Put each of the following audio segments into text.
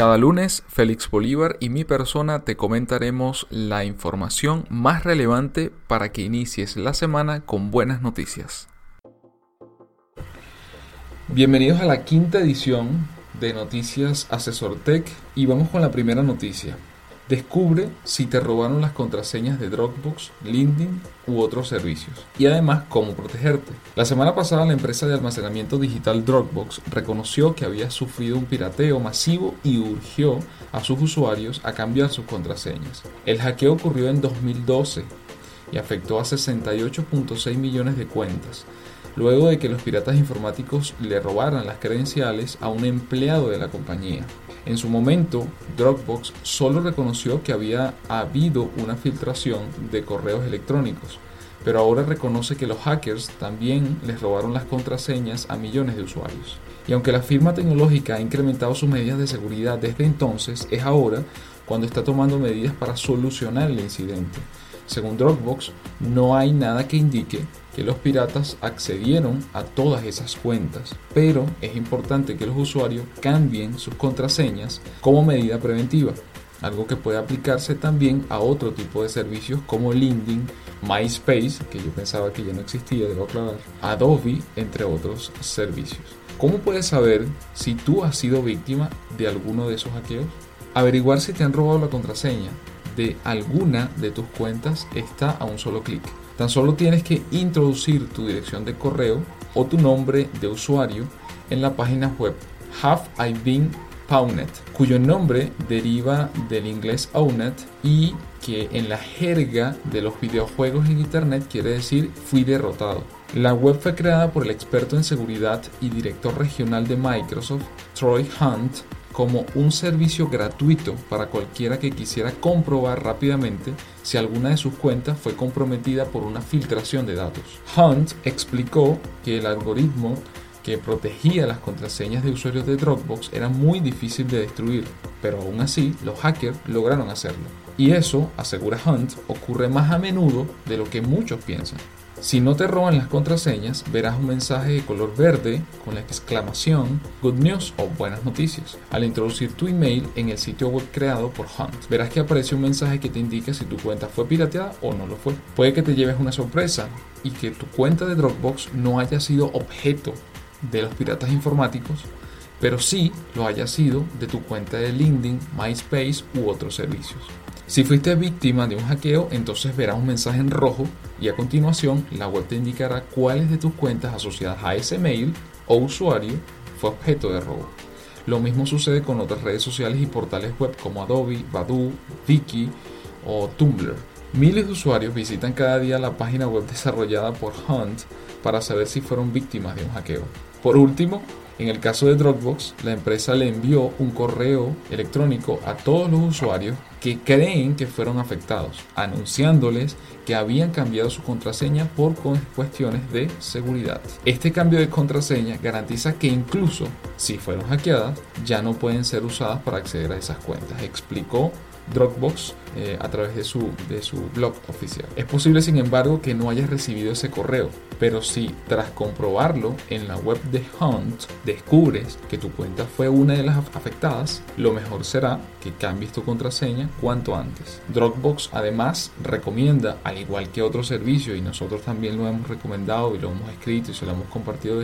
Cada lunes, Félix Bolívar y mi persona te comentaremos la información más relevante para que inicies la semana con buenas noticias. Bienvenidos a la quinta edición de Noticias Asesor Tech y vamos con la primera noticia. Descubre si te robaron las contraseñas de Dropbox, LinkedIn u otros servicios. Y además, cómo protegerte. La semana pasada la empresa de almacenamiento digital Dropbox reconoció que había sufrido un pirateo masivo y urgió a sus usuarios a cambiar sus contraseñas. El hackeo ocurrió en 2012 y afectó a 68.6 millones de cuentas, luego de que los piratas informáticos le robaran las credenciales a un empleado de la compañía. En su momento, Dropbox solo reconoció que había habido una filtración de correos electrónicos, pero ahora reconoce que los hackers también les robaron las contraseñas a millones de usuarios. Y aunque la firma tecnológica ha incrementado sus medidas de seguridad desde entonces, es ahora cuando está tomando medidas para solucionar el incidente. Según Dropbox, no hay nada que indique que los piratas accedieron a todas esas cuentas, pero es importante que los usuarios cambien sus contraseñas como medida preventiva, algo que puede aplicarse también a otro tipo de servicios como LinkedIn, MySpace, que yo pensaba que ya no existía, debo aclarar, Adobe, entre otros servicios. ¿Cómo puedes saber si tú has sido víctima de alguno de esos hackeos? Averiguar si te han robado la contraseña de alguna de tus cuentas está a un solo clic. Tan solo tienes que introducir tu dirección de correo o tu nombre de usuario en la página web Have I Been Pwned, cuyo nombre deriva del inglés Ownet y que en la jerga de los videojuegos en Internet quiere decir fui derrotado. La web fue creada por el experto en seguridad y director regional de Microsoft, Troy Hunt, como un servicio gratuito para cualquiera que quisiera comprobar rápidamente si alguna de sus cuentas fue comprometida por una filtración de datos. Hunt explicó que el algoritmo que protegía las contraseñas de usuarios de Dropbox era muy difícil de destruir, pero aún así los hackers lograron hacerlo. Y eso, asegura Hunt, ocurre más a menudo de lo que muchos piensan. Si no te roban las contraseñas, verás un mensaje de color verde con la exclamación Good News o Buenas Noticias. Al introducir tu email en el sitio web creado por Hunt, verás que aparece un mensaje que te indica si tu cuenta fue pirateada o no lo fue. Puede que te lleves una sorpresa y que tu cuenta de Dropbox no haya sido objeto de los piratas informáticos, pero sí lo haya sido de tu cuenta de LinkedIn, MySpace u otros servicios. Si fuiste víctima de un hackeo, entonces verás un mensaje en rojo y a continuación la web te indicará cuáles de tus cuentas asociadas a ese mail o usuario fue objeto de robo. Lo mismo sucede con otras redes sociales y portales web como Adobe, Badu, Viki o Tumblr. Miles de usuarios visitan cada día la página web desarrollada por Hunt para saber si fueron víctimas de un hackeo. Por último, en el caso de Dropbox, la empresa le envió un correo electrónico a todos los usuarios que creen que fueron afectados, anunciándoles que habían cambiado su contraseña por cuestiones de seguridad. Este cambio de contraseña garantiza que incluso si fueron hackeadas, ya no pueden ser usadas para acceder a esas cuentas, explicó Dropbox eh, a través de su, de su blog oficial. Es posible, sin embargo, que no hayas recibido ese correo, pero si tras comprobarlo en la web de Hunt descubres que tu cuenta fue una de las afectadas, lo mejor será que cambies tu contraseña cuanto antes. Dropbox además recomienda, al igual que otros servicios, y nosotros también lo hemos recomendado y lo hemos escrito y se lo hemos compartido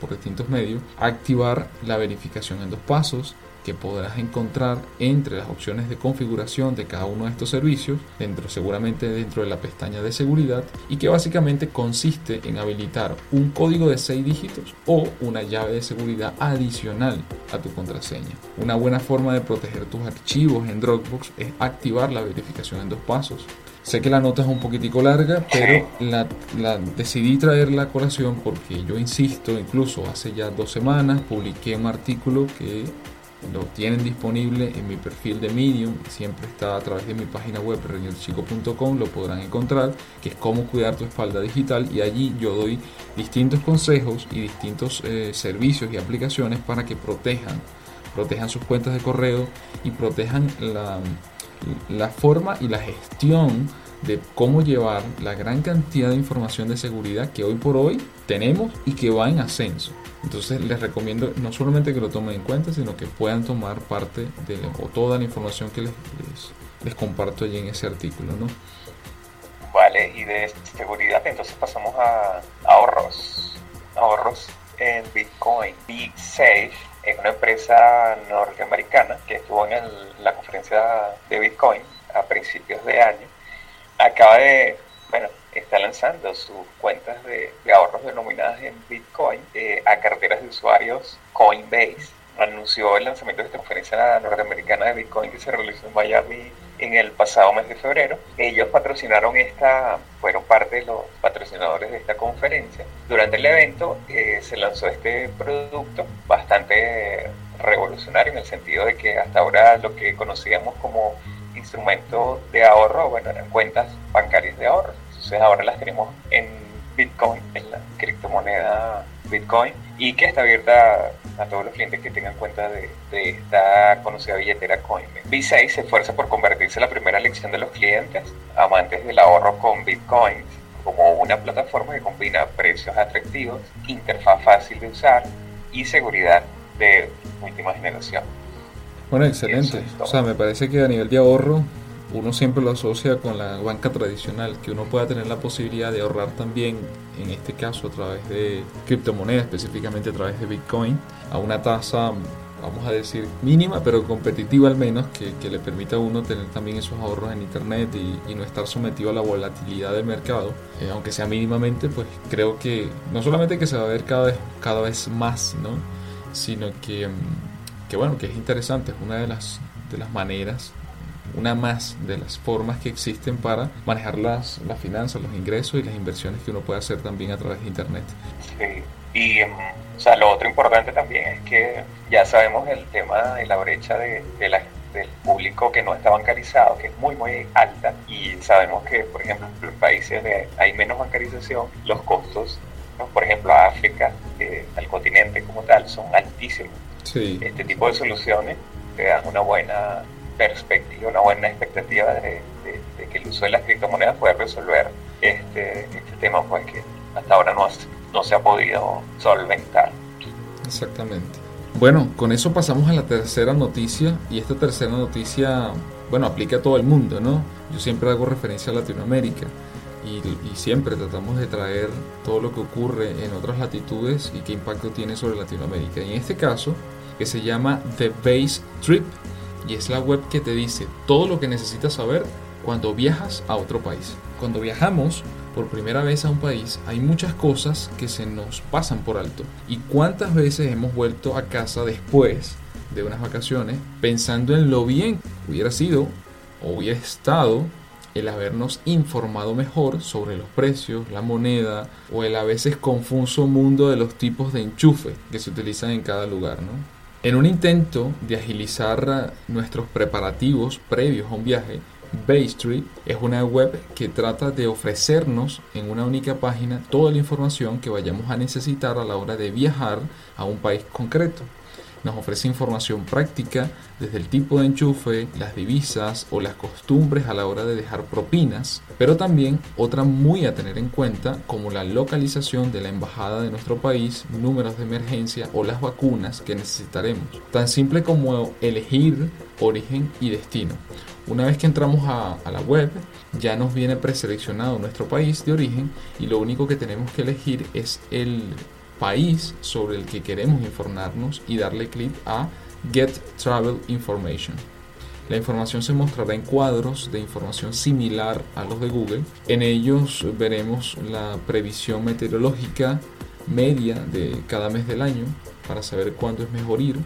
por distintos medios, activar la verificación en dos pasos que podrás encontrar entre las opciones de configuración de cada uno de estos servicios, dentro seguramente dentro de la pestaña de seguridad, y que básicamente consiste en habilitar un código de 6 dígitos o una llave de seguridad adicional a tu contraseña. Una buena forma de proteger tus archivos en Dropbox es activar la verificación en dos pasos. Sé que la nota es un poquitico larga, pero la, la, decidí traer la colación porque yo insisto, incluso hace ya dos semanas publiqué un artículo que lo tienen disponible en mi perfil de Medium, siempre está a través de mi página web reñochico.com, lo podrán encontrar, que es cómo cuidar tu espalda digital y allí yo doy distintos consejos y distintos eh, servicios y aplicaciones para que protejan, protejan sus cuentas de correo y protejan la, la forma y la gestión de cómo llevar la gran cantidad de información de seguridad que hoy por hoy tenemos y que va en ascenso. Entonces les recomiendo no solamente que lo tomen en cuenta, sino que puedan tomar parte de o toda la información que les, les, comparto allí en ese artículo. ¿no? Vale, y de seguridad entonces pasamos a ahorros. Ahorros en Bitcoin. BitSafe es una empresa norteamericana que estuvo en la conferencia de Bitcoin a principios de año. Acaba de, bueno, está lanzando sus cuentas de, ahorros denominadas en Bitcoin eh, a carteras de usuarios Coinbase. Anunció el lanzamiento de esta conferencia norteamericana de Bitcoin que se realizó en Miami en el pasado mes de febrero. Ellos patrocinaron esta, fueron parte de los patrocinadores de esta conferencia. Durante el evento eh, se lanzó este producto bastante revolucionario en el sentido de que hasta ahora lo que conocíamos como instrumento de ahorro, bueno, eran cuentas bancarias de ahorro entonces ahora las tenemos en Bitcoin, en la criptomoneda Bitcoin, y que está abierta a todos los clientes que tengan cuenta de, esta conocida billetera Coinbase. Visa se esfuerza por convertirse en la primera elección de los clientes amantes del ahorro con Bitcoin como una plataforma que combina precios atractivos, interfaz fácil de usar y seguridad de última generación. Bueno, excelente. O sea, me parece que a nivel de ahorro uno siempre lo asocia con la banca tradicional, que uno pueda tener la posibilidad de ahorrar también, en este caso a través de criptomonedas, específicamente a través de Bitcoin, a una tasa, vamos a decir, mínima, pero competitiva al menos, que, le permita a uno tener también esos ahorros en Internet y, no estar sometido a la volatilidad del mercado, eh, aunque sea mínimamente, pues creo que no solamente que se va a ver cada vez, cada vez más, ¿no? sino que, mm, que bueno, que es interesante, es una de las, de las maneras una más de las formas que existen para manejar las, las finanzas, los ingresos y las inversiones que uno puede hacer también a través de Internet. Sí, y em, o sea, lo otro importante también es que ya sabemos el tema de la brecha de, la, del público que no está bancarizado, que es muy, muy alta, y sabemos que, por ejemplo, en países donde hay menos bancarización, los costos, por ejemplo, a África, eh, al continente como tal, son altísimos. Sí. Este tipo de soluciones te dan una buena perspectiva, una buena expectativa de, que el uso de las criptomonedas pueda resolver este, este tema pues que hasta ahora no, no se ha podido solventar. Exactamente. Bueno, con eso pasamos a la tercera noticia y esta tercera noticia, bueno, aplica a todo el mundo, ¿no? Yo siempre hago referencia a Latinoamérica y, siempre tratamos de traer todo lo que ocurre en otras latitudes y qué impacto tiene sobre Latinoamérica. Y en este caso, que se llama The Base Trip, y es la web que te dice todo lo que necesitas saber cuando viajas a otro país. Cuando viajamos por primera vez a un país hay muchas cosas que se nos pasan por alto. ¿Y cuántas veces hemos vuelto a casa después de unas vacaciones pensando en lo bien hubiera sido o hubiera estado el habernos informado mejor sobre los precios, la moneda o el a veces confuso mundo de los tipos de enchufe que se utilizan en cada lugar, ¿no? En un intento de agilizar nuestros preparativos previos a un viaje, Baystreet es una web que trata de ofrecernos en una única página toda la información que vayamos a necesitar a la hora de viajar a un país concreto. Nos ofrece información práctica desde el tipo de enchufe, las divisas o las costumbres a la hora de dejar propinas, pero también otra muy a tener en cuenta como la localización de la embajada de nuestro país, números de emergencia o las vacunas que necesitaremos. Tan simple como elegir origen y destino. Una vez que entramos a, a, la web, ya nos viene preseleccionado nuestro país de origen y lo único que tenemos que elegir es el país sobre el que queremos informarnos y darle clic a Get Travel Information. La información se mostrará en cuadros de información similar a los de Google. En ellos veremos la previsión meteorológica media de cada mes del año para saber cuándo es mejor ir,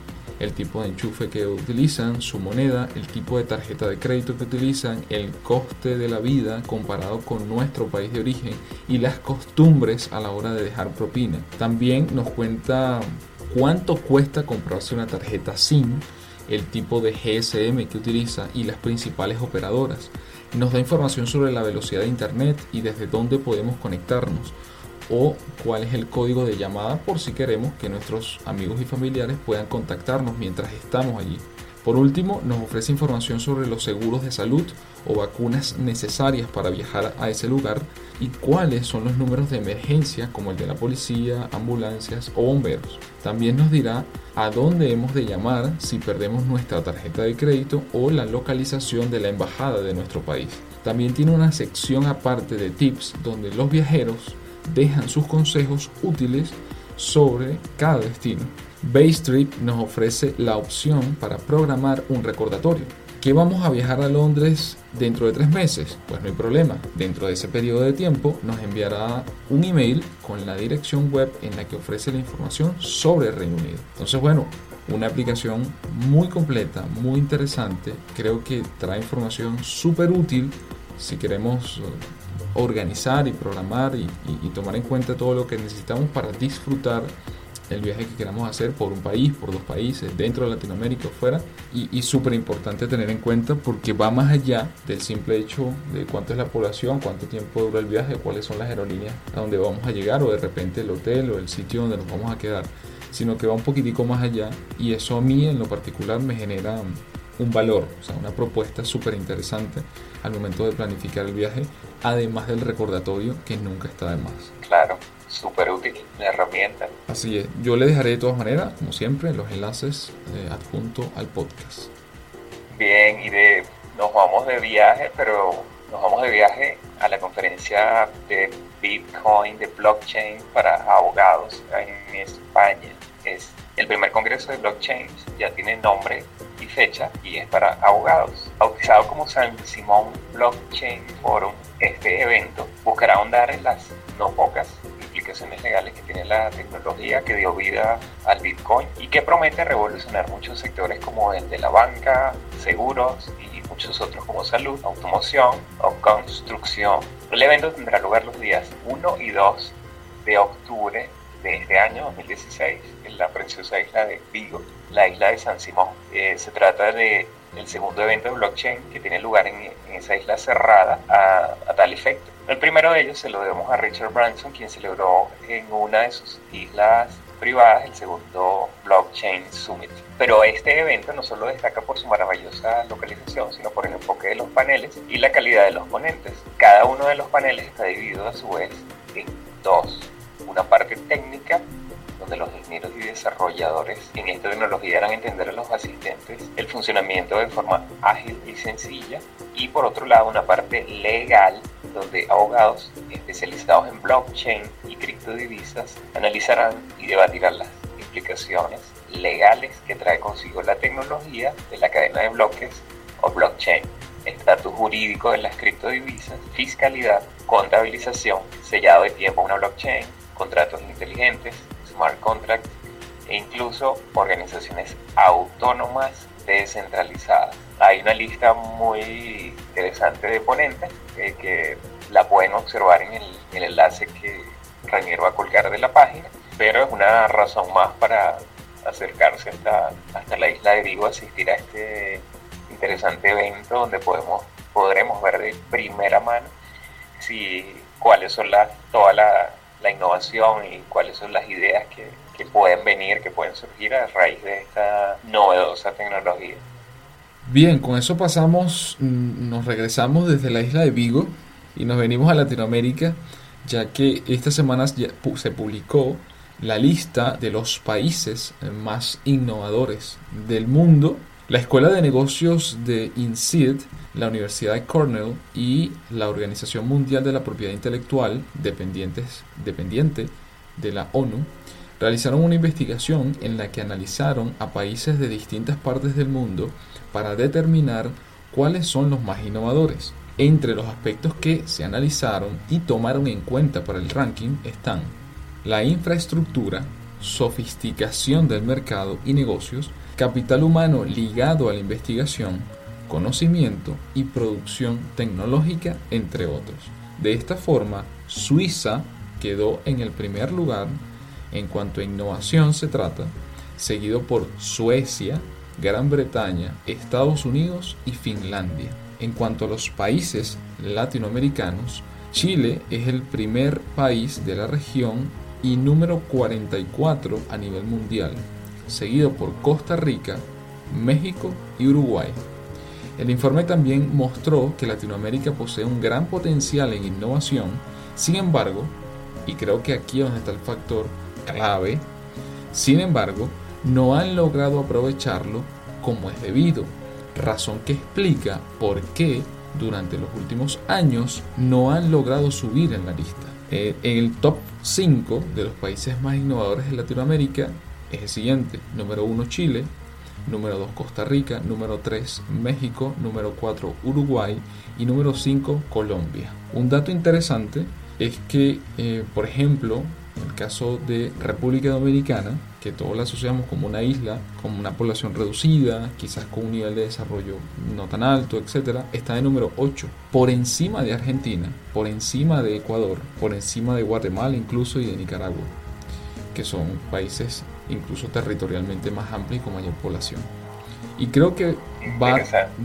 el tipo de enchufe que utilizan, su moneda, el tipo de tarjeta de crédito que utilizan, el coste de la vida comparado con nuestro país de origen y las costumbres a la hora de dejar propina. También nos cuenta cuánto cuesta comprarse una tarjeta SIM el tipo de GSM que utiliza y las principales operadoras. Nos da información sobre la velocidad de Internet y desde dónde podemos conectarnos o cuál es el código de llamada por si queremos que nuestros amigos y familiares puedan contactarnos mientras estamos allí. Por último, nos ofrece información sobre los seguros de salud o vacunas necesarias para viajar a ese lugar y cuáles son los números de emergencia como el de la policía, ambulancias o bomberos. También nos dirá a dónde hemos de llamar si perdemos nuestra tarjeta de crédito o la localización de la embajada de nuestro país. También tiene una sección aparte de tips donde los viajeros dejan sus consejos útiles sobre cada destino. Baystrip nos ofrece la opción para programar un recordatorio. ¿Que vamos a viajar a Londres dentro de tres meses? Pues no hay problema. Dentro de ese periodo de tiempo nos enviará un email con la dirección web en la que ofrece la información sobre el Reino Unido. Entonces, bueno, una aplicación muy completa, muy interesante. Creo que trae información súper útil si queremos organizar y programar y, tomar en cuenta todo lo que necesitamos para disfrutar el viaje que queramos hacer por un país, por dos países, dentro de Latinoamérica o fuera. Y, y súper importante tener en cuenta porque va más allá del simple hecho de cuánto es la población, cuánto tiempo dura el viaje, cuáles son las aerolíneas a donde vamos a llegar o de repente el hotel o el sitio donde nos vamos a quedar, sino que va un poquitico más allá y eso a mí en lo particular me genera un valor, o sea, una propuesta súper interesante al momento de planificar el viaje, además del recordatorio que nunca está de más. Claro, súper útil la herramienta. Así es, yo le dejaré de todas maneras, como siempre, los enlaces eh, adjunto al podcast. Bien, y de nos vamos de viaje, pero nos vamos de viaje a la conferencia de Bitcoin, de blockchain para abogados en España. Es el primer congreso de blockchain, ya tiene nombre fecha y es para abogados. Bautizado como San Simón Blockchain Forum, este evento buscará ahondar en las no pocas implicaciones legales que tiene la tecnología que dio vida al Bitcoin y que promete revolucionar muchos sectores como el de la banca, seguros y muchos otros como salud, automoción o construcción. El evento tendrá lugar los días 1 y 2 de octubre de este año 2016 en la preciosa isla de Vigo, la isla de San Simón. Eh, se trata de el segundo evento de blockchain que tiene lugar en, esa isla cerrada a, tal efecto. El primero de ellos se lo debemos a Richard Branson, quien celebró en una de sus islas privadas el segundo Blockchain Summit. Pero este evento no solo destaca por su maravillosa localización, sino por el enfoque de los paneles y la calidad de los ponentes. Cada uno de los paneles está dividido a su vez en dos una parte técnica donde los ingenieros y desarrolladores en esta tecnología harán entender a los asistentes el funcionamiento de forma ágil y sencilla. Y por otro lado una parte legal donde abogados especializados en blockchain y criptodivisas analizarán y debatirán las implicaciones legales que trae consigo la tecnología de la cadena de bloques o blockchain, estatus jurídico de las criptodivisas, fiscalidad, contabilización, sellado de tiempo a una blockchain, contratos inteligentes, smart contracts e incluso organizaciones autónomas descentralizadas. Hay una lista muy interesante de ponentes que la pueden observar en el, enlace que Ranier va a colgar de la página, pero es una razón más para acercarse hasta, hasta la isla de Vigo, asistir a este interesante evento donde podemos, podremos ver de primera mano si cuáles son las, todas las la innovación y cuáles son las ideas que, que pueden venir, que pueden surgir a raíz de esta novedosa tecnología. Bien, con eso pasamos, mm, nos regresamos desde la isla de Vigo y nos venimos a Latinoamérica, ya que esta semana se publicó la lista de los países más innovadores del mundo. La Escuela de Negocios de INSEAD la Universidad de Cornell y la Organización Mundial de la Propiedad Intelectual, dependientes, dependiente de la ONU, realizaron una investigación en la que analizaron a países de distintas partes del mundo para determinar cuáles son los más innovadores. Entre los aspectos que se analizaron y tomaron en cuenta para el ranking están la infraestructura, sofisticación del mercado y negocios, capital humano ligado a la investigación, conocimiento y producción tecnológica, entre otros. De esta forma, Suiza quedó en el primer lugar en cuanto a innovación se trata, seguido por Suecia, Gran Bretaña, Estados Unidos y Finlandia. En cuanto a los países latinoamericanos, Chile es el primer país de la región y número 44 a nivel mundial, seguido por Costa Rica, México y Uruguay. El informe también mostró que Latinoamérica posee un gran potencial en innovación, sin embargo, y creo que aquí es donde está el factor clave, sin embargo, no han logrado aprovecharlo como es debido, razón que explica por qué durante los últimos años no han logrado subir en la lista. Eh, en el top 5 de los países más innovadores de Latinoamérica es el siguiente. Número 1 Chile, número 2 Costa Rica, número 3 México, número 4 Uruguay y número 5 Colombia. Un dato interesante es que, eh, por ejemplo, en el caso de República Dominicana, que todos la asociamos como una isla, como una población reducida, quizás con un nivel de desarrollo no tan alto, etcétera, está de número 8, por encima de Argentina, por encima de Ecuador, por encima de Guatemala incluso y de Nicaragua, que son países incluso territorialmente más amplios y con mayor población. Y creo que va,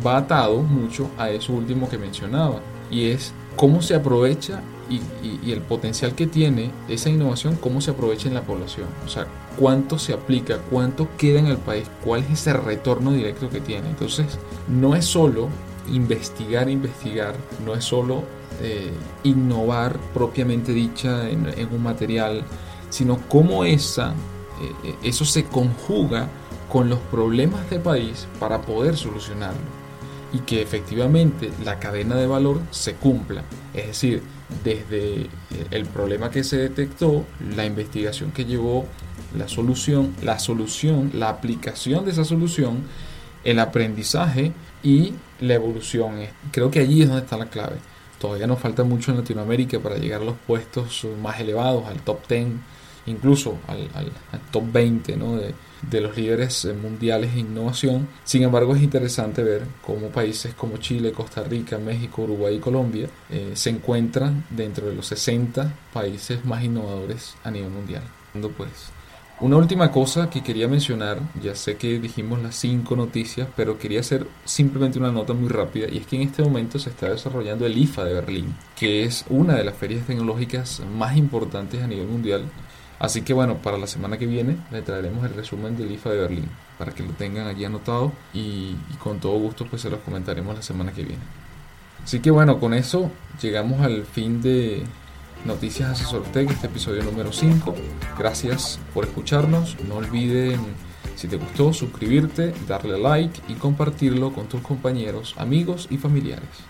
va atado mucho a eso último que mencionaba, y es cómo se aprovecha y, el potencial que tiene esa innovación, cómo se aprovecha en la población. O sea, cuánto se aplica, cuánto queda en el país, cuál es ese retorno directo que tiene. Entonces, no es solo investigar, investigar, no es solo eh, innovar propiamente dicha en, un material, sino cómo esa, eh, eso se conjuga con los problemas del país para poder solucionarlo y que efectivamente la cadena de valor se cumpla. Es decir, desde el problema que se detectó, la investigación que llevó, la solución, la solución, la aplicación de esa solución, el aprendizaje y la evolución. Creo que allí es donde está la clave. Todavía nos falta mucho en Latinoamérica para llegar a los puestos más elevados, al top 10, incluso al, top 20 ¿no? de, de los líderes eh, mundiales en innovación. Sin embargo, es interesante ver cómo países como Chile, Costa Rica, México, Uruguay y Colombia eh, se encuentran dentro de los 60 países más innovadores a nivel mundial. Pues, una última cosa que quería mencionar, ya sé que dijimos las cinco noticias, pero quería hacer simplemente una nota muy rápida, y es que en este momento se está desarrollando el IFA de Berlín, que es una de las ferias tecnológicas más importantes a nivel mundial Así que bueno, para la semana que viene le traeremos el resumen del IFA de Berlín para que lo tengan allí anotado y, con todo gusto pues se los comentaremos la semana que viene. Así que bueno, con eso llegamos al fin de Noticias Asesor Tech, este episodio número 5. Gracias por escucharnos. No olviden, si te gustó, suscribirte, darle like y compartirlo con tus compañeros, amigos y familiares.